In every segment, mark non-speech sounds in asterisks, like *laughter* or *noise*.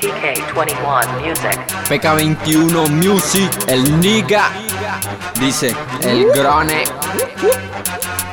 PK21 Music. PK21 Music, el nigga. Dice el grone.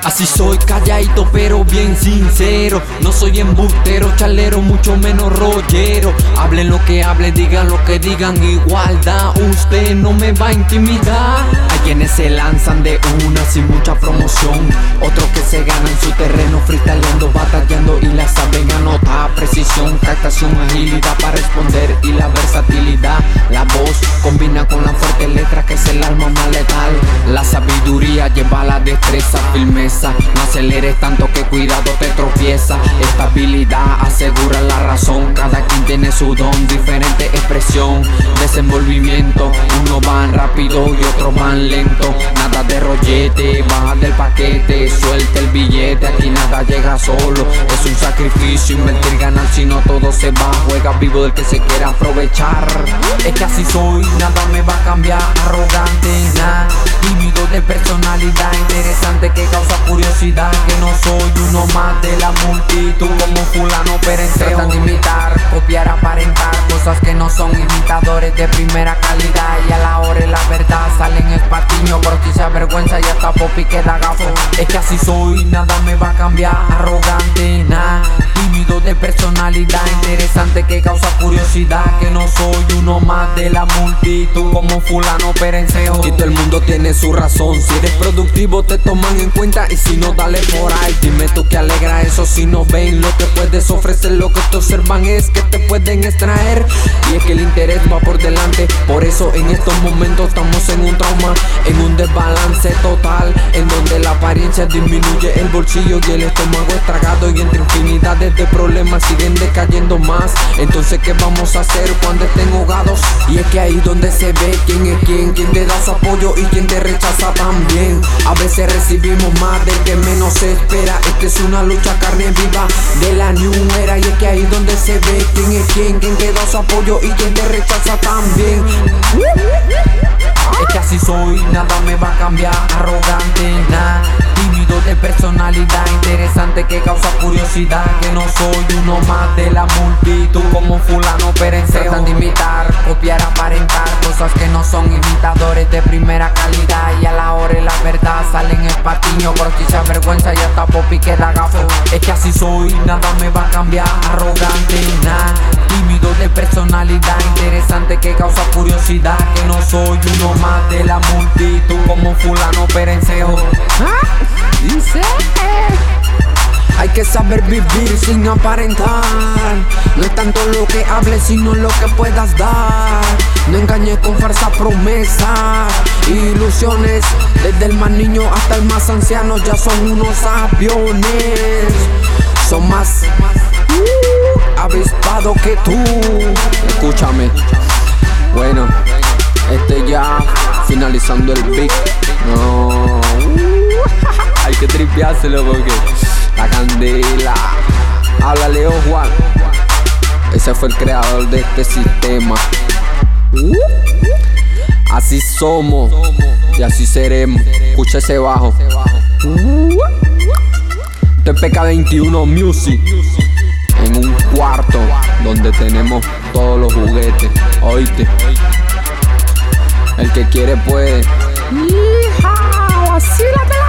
Así soy calladito pero bien sincero No soy embustero, chalero, mucho menos rollero Hablen lo que hablen, digan lo que digan Igualdad, usted no me va a intimidar. Hay quienes se lanzan de una sin mucha promoción Otros que se ganan su terreno freestyleando, batallando y la saben anotar. Precisión, captación, agilidad para responder y la versatilidad. La voz combina con la fuerte letra que es el alma más letal. La sabiduría lleva la destreza, firmeza. No aceleres tanto que cuidado te tropieza. Estabilidad asegura la razón. Cada quien tiene su don, diferente expresión Desenvolvimiento, uno van rápido y otro van lento. Nada de rollete, baja del paquete. Suelta el billete, aquí nada llega solo. Es un sacrificio invertir, ganar si no todo se va. Juega vivo del que se quiera aprovechar. Es que así soy, nada me va a cambiar. Arrogante, nada, tímido de personalidad. Interesante que causa curiosidad. Que no soy uno más de la multitud. Como fulano perense Tratan de imitar, copiar, Cosas que no son imitadores de primera calidad. Y a la hora y la verdad salen espatiño Pero si se avergüenza y hasta popi queda gafo. Es que así soy, nada me va a cambiar. Arrogante, nada Tímido de personalidad. Interesante que causa curiosidad Que no soy uno más de la multitud. Como fulano perenceo Y todo el mundo tiene su razón. Si eres productivo te toman en cuenta. Y si no, dale por ahí. Dime tú que alegra eso. Si no ven lo que puedes ofrecer. Lo que te observan es que te pueden extraer. Y es que el interés va por delante. Por eso en estos momentos estamos en un trauma, en un desbalance total. En donde la apariencia disminuye el bolsillo y el estómago estragado. Y entre infinidades de problemas siguen decayendo más. Entonces, ¿qué vamos a hacer cuando estén ahogados? Y es que ahí donde se ve quién es quién, quién te da su apoyo y quién te rechaza también. A veces recibimos más del que menos se espera. Esta es una lucha carne viva de la new era. Y es que ahí donde se ve quién es quién, quién te da su apoyo y quién te rechaza también. Es que así soy, nada me va a cambiar. Curiosidad. Que no soy uno más de la multitud como fulano perenceo. Tratan de copiar, aparentar cosas que no son imitadores de primera calidad. Y a la hora y la verdad salen espatiño. Pero si se avergüenza y hasta popi queda gafo. Es que así soy, nada me va a cambiar. Arrogante, nada. Tímido de personalidad interesante que causa curiosidad. Que no soy uno más de la multitud como fulano perenceo. Dice hay que saber vivir sin aparentar. No es tanto lo que hables, sino lo que puedas dar. No engañes con falsas promesas, ilusiones. Desde el más niño hasta el más anciano, ya son unos aviones. Son más uh, que tú. Escúchame. Bueno, este ya finalizando el beat. No. *laughs* Hay que tripeárselo porque Habla Leo Juan. Ese fue el creador de este sistema. Así somos y así seremos. Escucha ese bajo. Esto es PK21 Music. En un cuarto donde tenemos todos los juguetes. Oíste. El que quiere puede. ¡Hija! ¡Así la